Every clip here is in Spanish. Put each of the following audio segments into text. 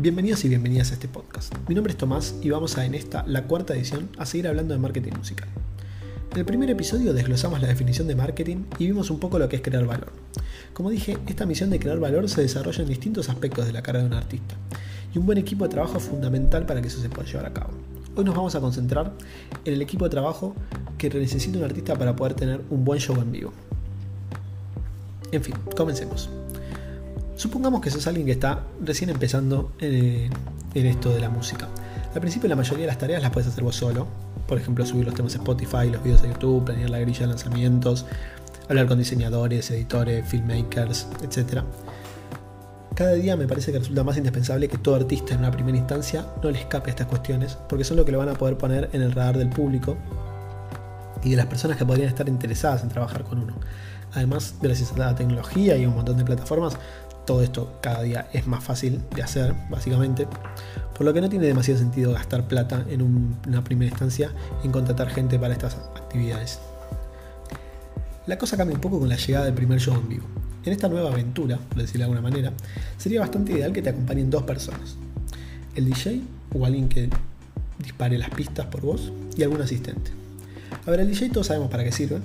Bienvenidos y bienvenidas a este podcast. Mi nombre es Tomás y vamos a en esta, la cuarta edición, a seguir hablando de marketing musical. En el primer episodio desglosamos la definición de marketing y vimos un poco lo que es crear valor. Como dije, esta misión de crear valor se desarrolla en distintos aspectos de la carrera de un artista, y un buen equipo de trabajo es fundamental para que eso se pueda llevar a cabo. Hoy nos vamos a concentrar en el equipo de trabajo que necesita un artista para poder tener un buen show en vivo. En fin, comencemos. Supongamos que sos alguien que está recién empezando en, esto de la música. Al principio la mayoría de las tareas las puedes hacer vos solo. Por ejemplo, subir los temas a Spotify, los videos a YouTube, planear la grilla de lanzamientos, hablar con diseñadores, editores, filmmakers, etc. Cada día me parece que resulta más indispensable que todo artista en una primera instancia no le escape a estas cuestiones, porque son lo que le van a poder poner en el radar del público y de las personas que podrían estar interesadas en trabajar con uno. Además, gracias a la tecnología y un montón de plataformas, todo esto cada día es más fácil de hacer, básicamente, por lo que no tiene demasiado sentido gastar plata en una primera instancia en contratar gente para estas actividades. La cosa cambia un poco con la llegada del primer show en vivo. En esta nueva aventura, por decirlo de alguna manera, sería bastante ideal que te acompañen dos personas. El DJ o alguien que dispare las pistas por vos y algún asistente. A ver, el DJ todos sabemos para qué sirve.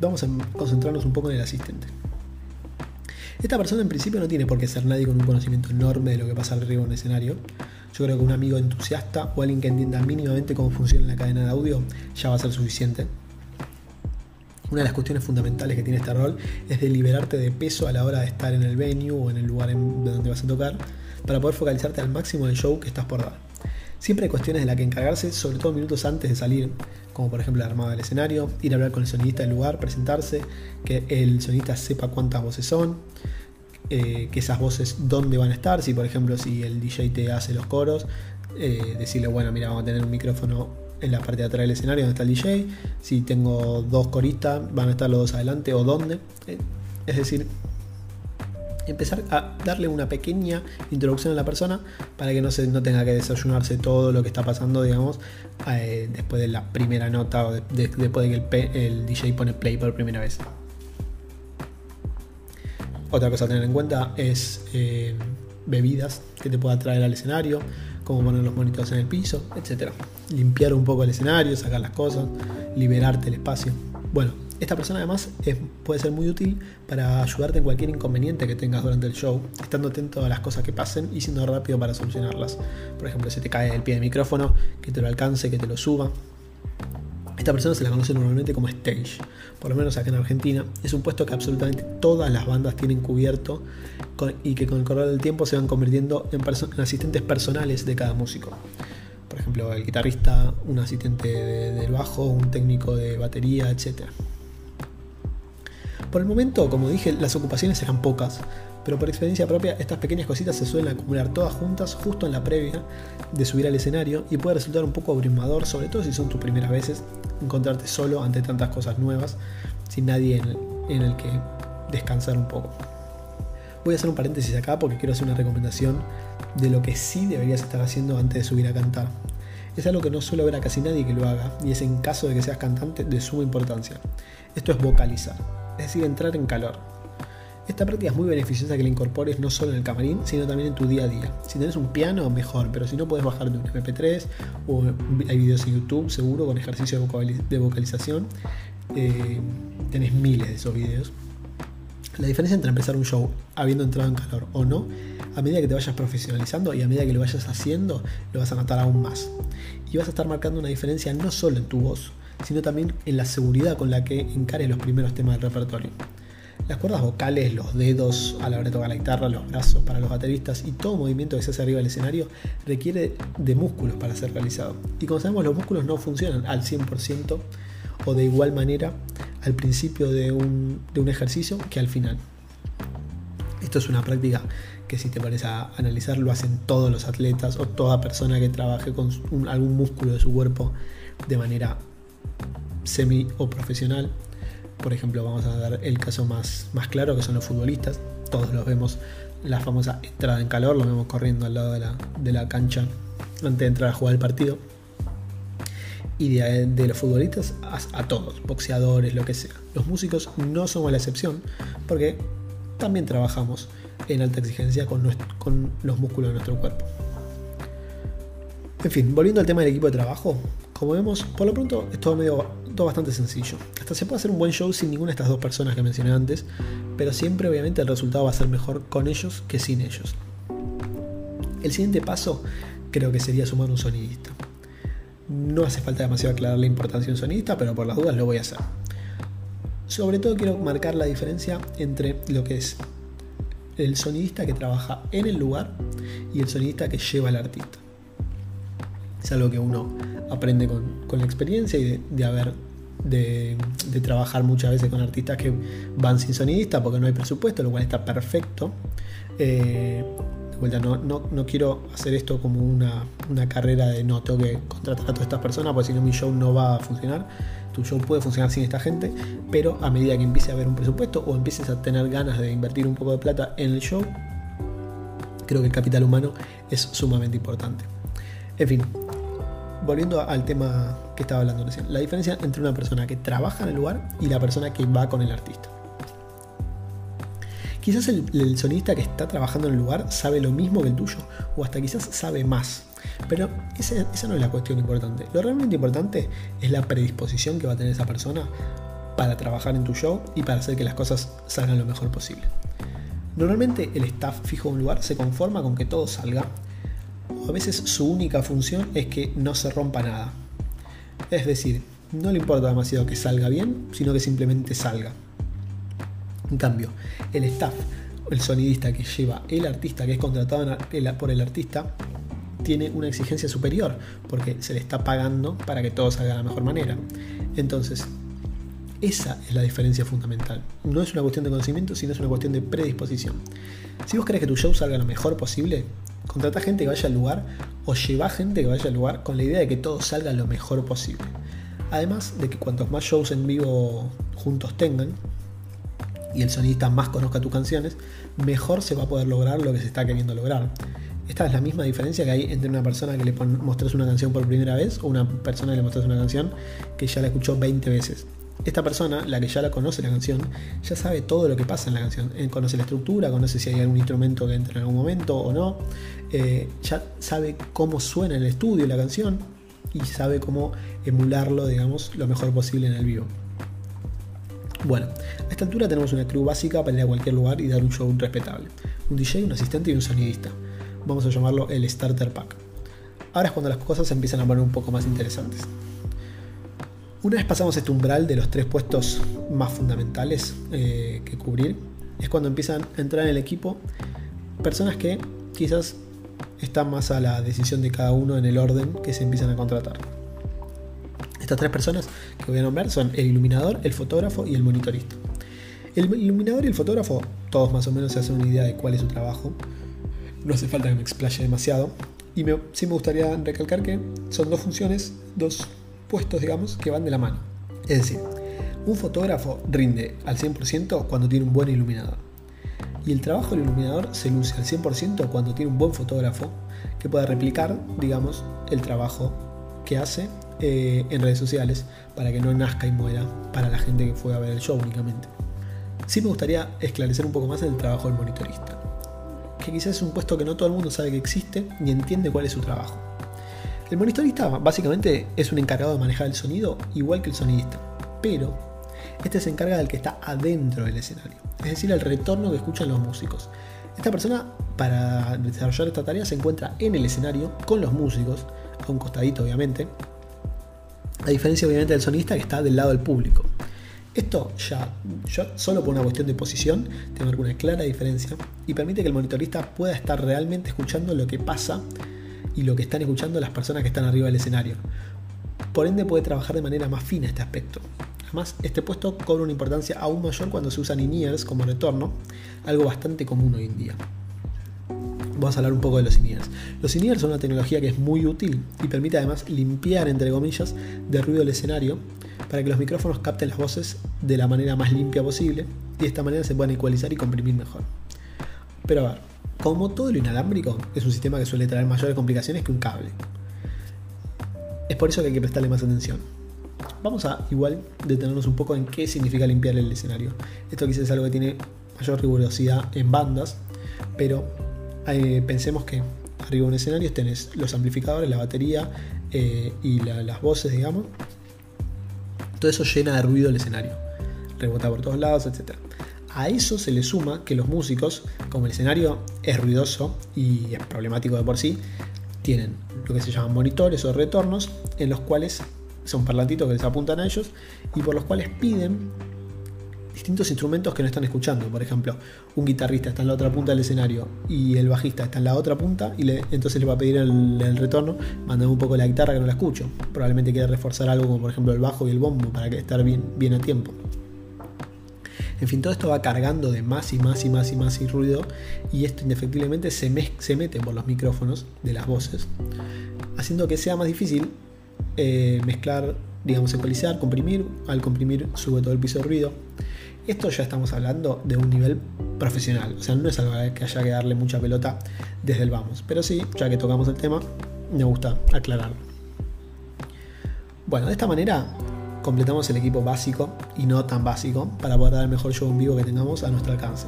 Vamos a concentrarnos un poco en el asistente. Esta persona en principio no tiene por qué ser nadie con un conocimiento enorme de lo que pasa arriba en un escenario. Yo creo que un amigo entusiasta o alguien que entienda mínimamente cómo funciona la cadena de audio ya va a ser suficiente. Una de las cuestiones fundamentales que tiene este rol es de liberarte de peso a la hora de estar en el venue o en el lugar en donde vas a tocar para poder focalizarte al máximo del show que estás por dar. Siempre hay cuestiones de las que encargarse, sobre todo minutos antes de salir, como por ejemplo la armada del escenario, ir a hablar con el sonidista del lugar, presentarse, que el sonidista sepa cuántas voces son, eh, que esas voces dónde van a estar, si por ejemplo si el DJ te hace los coros, eh, decirle, bueno, mira, vamos a tener un micrófono en la parte de atrás del escenario donde está el DJ, si tengo dos coristas, van a estar los dos adelante o dónde. Eh, es decir, empezar a darle una pequeña introducción a la persona para que no, se, no tenga que desayunarse todo lo que está pasando, digamos, eh, después de la primera nota o después de que el, DJ pone play por primera vez. Otra cosa a tener en cuenta es eh, bebidas que te pueda traer al escenario, como poner los monitores en el piso, etc. Limpiar un poco el escenario, sacar las cosas, liberarte el espacio. Bueno, esta persona además puede ser muy útil para ayudarte en cualquier inconveniente que tengas durante el show, estando atento a las cosas que pasen y siendo rápido para solucionarlas. Por ejemplo, si te cae el pie de micrófono, que te lo alcance, que te lo suba. Esta persona se la conoce normalmente como stage, por lo menos acá en Argentina. Es un puesto que absolutamente todas las bandas tienen cubierto y que con el correr del tiempo se van convirtiendo en, en asistentes personales de cada músico por ejemplo, el guitarrista, un asistente del bajo, un técnico de batería, etc. Por el momento, como dije, las ocupaciones eran pocas, pero por experiencia propia estas pequeñas cositas se suelen acumular todas juntas justo en la previa de subir al escenario y puede resultar un poco abrumador, sobre todo si son tus primeras veces, encontrarte solo ante tantas cosas nuevas, sin nadie en el, que descansar un poco. Voy a hacer un paréntesis acá porque quiero hacer una recomendación de lo que sí deberías estar haciendo antes de subir a cantar. Es algo que no suelo ver a casi nadie que lo haga y es en caso de que seas cantante de suma importancia. Esto es vocalizar decir, entrar en calor. Esta práctica es muy beneficiosa que la incorpores no solo en el camarín, sino también en tu día a día. Si tenés un piano, mejor, pero si no puedes bajarte un MP3 o hay videos en YouTube seguro con ejercicio de vocalización, eh, tenés miles de esos videos. La diferencia entre empezar un show habiendo entrado en calor o no, a medida que te vayas profesionalizando y a medida que lo vayas haciendo, lo vas a notar aún más. Y vas a estar marcando una diferencia no solo en tu voz, sino también en la seguridad con la que encare los primeros temas del repertorio. Las cuerdas vocales, los dedos a la hora de tocar la guitarra, los brazos para los bateristas y todo movimiento que se hace arriba del escenario requiere de músculos para ser realizado. Y como sabemos, los músculos no funcionan al 100% o de igual manera al principio de un, ejercicio que al final. Esto es una práctica que si te parece a analizar lo hacen todos los atletas o toda persona que trabaje con algún músculo de su cuerpo de manera semi o profesional. Por ejemplo, vamos a dar el caso más, más claro, que son los futbolistas. Todos los vemos, la famosa entrada en calor, lo vemos corriendo al lado de la, cancha antes de entrar a jugar el partido. Y de, los futbolistas a, todos, boxeadores, lo que sea. Los músicos no somos la excepción, porque también trabajamos en alta exigencia con, con los músculos de nuestro cuerpo. En fin, volviendo al tema del equipo de trabajo, como vemos, por lo pronto es todo, medio, todo bastante sencillo. Hasta se puede hacer un buen show sin ninguna de estas dos personas que mencioné antes, pero siempre obviamente el resultado va a ser mejor con ellos que sin ellos. El siguiente paso creo que sería sumar un sonidista. No hace falta demasiado aclarar la importancia de un sonidista, pero por las dudas lo voy a hacer. Sobre todo quiero marcar la diferencia entre lo que es el sonidista que trabaja en el lugar y el sonidista que lleva al artista. Es algo que uno aprende con, la experiencia y de, haber de, trabajar muchas veces con artistas que van sin sonidista porque no hay presupuesto, lo cual está perfecto. Eh, vuelta, no, no, quiero hacer esto como una, carrera de no tengo que contratar a todas estas personas porque si no mi show no va a funcionar. Tu show puede funcionar sin esta gente, pero a medida que empiece a haber un presupuesto o empieces a tener ganas de invertir un poco de plata en el show, creo que el capital humano es sumamente importante. En fin, volviendo al tema que estaba hablando recién, la diferencia entre una persona que trabaja en el lugar y la persona que va con el artista. Quizás el, sonista que está trabajando en el lugar sabe lo mismo que el tuyo, o hasta quizás sabe más. Pero esa, no es la cuestión importante. Lo realmente importante es la predisposición que va a tener esa persona para trabajar en tu show y para hacer que las cosas salgan lo mejor posible. Normalmente el staff fijo de un lugar se conforma con que todo salga, a veces su única función es que no se rompa nada. Es decir, no le importa demasiado que salga bien, sino que simplemente salga. En cambio, el staff, el sonidista que lleva el artista, que es contratado por el artista, tiene una exigencia superior, porque se le está pagando para que todo salga de la mejor manera. Entonces, esa es la diferencia fundamental. No es una cuestión de conocimiento, sino es una cuestión de predisposición. Si vos querés que tu show salga lo mejor posible, contrata gente que vaya al lugar o lleva gente que vaya al lugar con la idea de que todo salga lo mejor posible. Además de que cuantos más shows en vivo juntos tengan, y el sonidista más conozca tus canciones, mejor se va a poder lograr lo que se está queriendo lograr. Esta es la misma diferencia que hay entre una persona que le mostres una canción por primera vez o una persona que le mostres una canción que ya la escuchó 20 veces. Esta persona, la que ya la conoce la canción, ya sabe todo lo que pasa en la canción. Conoce la estructura, conoce si hay algún instrumento que entra en algún momento o no. Eh, ya sabe cómo suena en el estudio la canción y sabe cómo emularlo, digamos, lo mejor posible en el vivo. Bueno, a esta altura tenemos una crew básica para ir a cualquier lugar y dar un show respetable. Un DJ, un asistente y un sonidista. Vamos a llamarlo el Starter Pack. Ahora es cuando las cosas empiezan a poner un poco más interesantes. Una vez pasamos este umbral de los tres puestos más fundamentales eh, que cubrir, es cuando empiezan a entrar en el equipo personas que quizás están más a la decisión de cada uno en el orden que se empiezan a contratar. Estas tres personas que voy a nombrar son el iluminador, el fotógrafo y el monitorista. El iluminador y el fotógrafo, todos más o menos se hacen una idea de cuál es su trabajo. No hace falta que me explaye demasiado. Y sí me gustaría recalcar que son dos funciones, dos puestos, digamos, que van de la mano. Es decir, un fotógrafo rinde al 100% cuando tiene un buen iluminador. Y el trabajo del iluminador se luce al 100% cuando tiene un buen fotógrafo que pueda replicar, digamos, el trabajo que hace eh, en redes sociales para que no nazca y muera para la gente que fue a ver el show únicamente. Sí me gustaría esclarecer un poco más el trabajo del monitorista, que quizás es un puesto que no todo el mundo sabe que existe ni entiende cuál es su trabajo. El monitorista básicamente es un encargado de manejar el sonido igual que el sonidista, pero este se encarga del que está adentro del escenario, es decir, el retorno que escuchan los músicos. Esta persona, para desarrollar esta tarea, se encuentra en el escenario con los músicos, a un costadito obviamente, a diferencia obviamente del sonista que está del lado del público. Esto ya, solo por una cuestión de posición te marca una clara diferencia y permite que el monitorista pueda estar realmente escuchando lo que pasa y lo que están escuchando las personas que están arriba del escenario. Por ende puede trabajar de manera más fina este aspecto. Además, este puesto cobra una importancia aún mayor cuando se usan in como retorno, algo bastante común hoy en día vamos a hablar un poco de los in Los in son una tecnología que es muy útil y permite además limpiar, entre comillas, de ruido el escenario para que los micrófonos capten las voces de la manera más limpia posible y de esta manera se puedan ecualizar y comprimir mejor. Pero a ver, como todo lo inalámbrico, es un sistema que suele traer mayores complicaciones que un cable. Es por eso que hay que prestarle más atención. Vamos a igual detenernos un poco en qué significa limpiar el escenario. Esto quizás es algo que tiene mayor rigurosidad en bandas, pero pensemos que arriba de un escenario tenés los amplificadores, la batería eh, y las voces, digamos. Todo eso llena de ruido el escenario, rebota por todos lados, etc. A eso se le suma que los músicos, como el escenario es ruidoso y es problemático de por sí, tienen lo que se llaman monitores o retornos en los cuales son parlantitos que les apuntan a ellos y por los cuales piden distintos instrumentos que no están escuchando. Por ejemplo, un guitarrista está en la otra punta del escenario y el bajista está en la otra punta y entonces le va a pedir el, retorno, mandame un poco la guitarra que no la escucho. Probablemente quiere reforzar algo como por ejemplo el bajo y el bombo para que estar bien a tiempo. En fin, todo esto va cargando de más y más y más y más y ruido y esto indefectiblemente se, se mete por los micrófonos de las voces, haciendo que sea más difícil eh, mezclar, digamos, ecualizar, comprimir. Al comprimir sube todo el piso de ruido. Esto ya estamos hablando de un nivel profesional, o sea, no es algo que haya que darle mucha pelota desde el vamos, pero sí, ya que tocamos el tema, me gusta aclararlo. Bueno, de esta manera completamos el equipo básico y no tan básico para poder dar el mejor show en vivo que tengamos a nuestro alcance.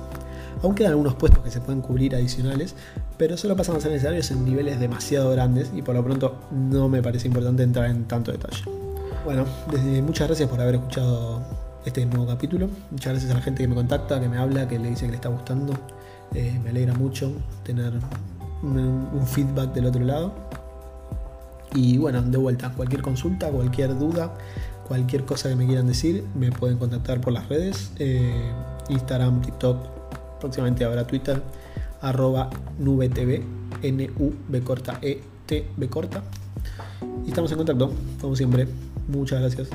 Aún quedan algunos puestos que se pueden cubrir adicionales, pero solo pasan a ser necesarios en niveles demasiado grandes y por lo pronto no me parece importante entrar en tanto detalle. Bueno, desde, muchas gracias por haber escuchado este nuevo capítulo. Muchas gracias a la gente que me contacta, que me habla, que le dice que le está gustando. Eh, me alegra mucho tener un, feedback del otro lado. Y bueno, de vuelta, cualquier consulta, cualquier duda, cualquier cosa que me quieran decir, me pueden contactar por las redes, eh, Instagram, TikTok, próximamente habrá Twitter, arroba nubetv, n-u-b corta e t b corta. Y estamos en contacto, como siempre. Muchas gracias.